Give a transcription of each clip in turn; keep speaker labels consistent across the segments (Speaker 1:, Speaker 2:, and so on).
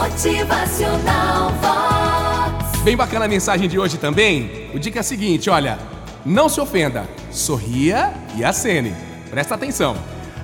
Speaker 1: Motivacional Vox.
Speaker 2: Bem bacana a mensagem de hoje também. O dica é a seguinte, olha, não se ofenda, sorria e acene. Presta atenção.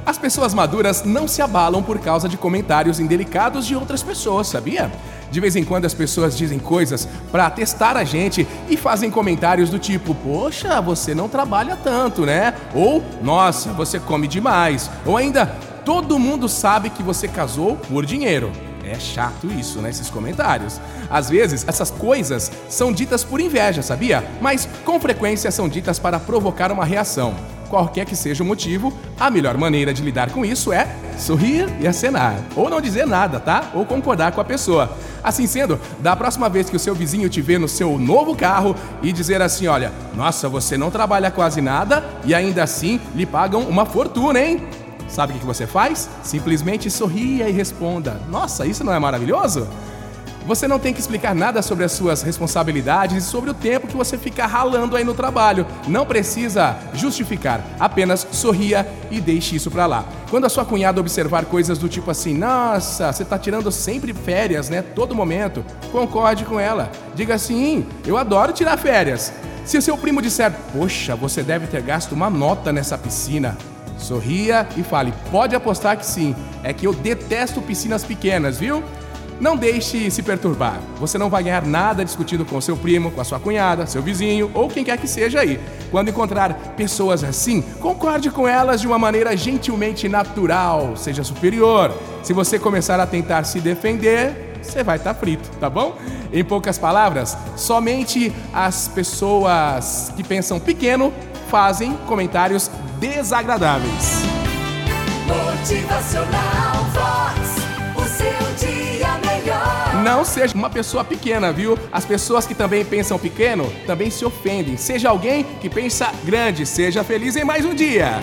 Speaker 2: As pessoas maduras não se abalam por causa de comentários indelicados de outras pessoas, sabia? De vez em quando as pessoas dizem coisas para testar a gente e fazem comentários do tipo: "Poxa, você não trabalha tanto, né?" Ou "Nossa, você come demais." Ou ainda "Todo mundo sabe que você casou por dinheiro." É chato isso, né? Esses comentários. Às vezes, essas coisas são ditas por inveja, sabia? Mas com frequência são ditas para provocar uma reação. Qualquer que seja o motivo, a melhor maneira de lidar com isso é sorrir e acenar. Ou não dizer nada, tá? Ou concordar com a pessoa. Assim sendo, da próxima vez que o seu vizinho te vê no seu novo carro e dizer assim: olha, nossa, você não trabalha quase nada e ainda assim lhe pagam uma fortuna, hein? Sabe o que você faz? Simplesmente sorria e responda: Nossa, isso não é maravilhoso? Você não tem que explicar nada sobre as suas responsabilidades e sobre o tempo que você fica ralando aí no trabalho. Não precisa justificar, apenas sorria e deixe isso para lá. Quando a sua cunhada observar coisas do tipo assim: "Nossa, você tá tirando sempre férias, né? Todo momento", concorde com ela. Diga assim: "Eu adoro tirar férias". Se o seu primo disser: "Poxa, você deve ter gasto uma nota nessa piscina", Sorria e fale: pode apostar que sim, é que eu detesto piscinas pequenas, viu? Não deixe se perturbar. Você não vai ganhar nada discutindo com seu primo, com a sua cunhada, seu vizinho ou quem quer que seja aí. Quando encontrar pessoas assim, concorde com elas de uma maneira gentilmente natural, seja superior. Se você começar a tentar se defender, você vai estar tá frito, tá bom? Em poucas palavras, somente as pessoas que pensam pequeno fazem comentários desagradáveis.
Speaker 1: Motivacional Vox, o seu dia melhor.
Speaker 2: Não seja uma pessoa pequena, viu? As pessoas que também pensam pequeno também se ofendem. Seja alguém que pensa grande. Seja feliz em mais um dia.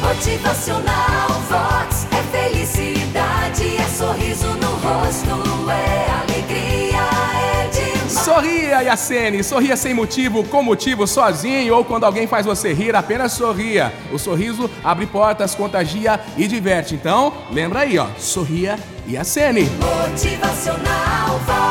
Speaker 1: Motivacional Vox é felicidade,
Speaker 2: Sorria, Yacene. Sorria sem motivo, com motivo, sozinho ou quando alguém faz você rir, apenas sorria. O sorriso abre portas, contagia e diverte. Então, lembra aí, ó. Sorria e acene.
Speaker 1: Motivacional Vox.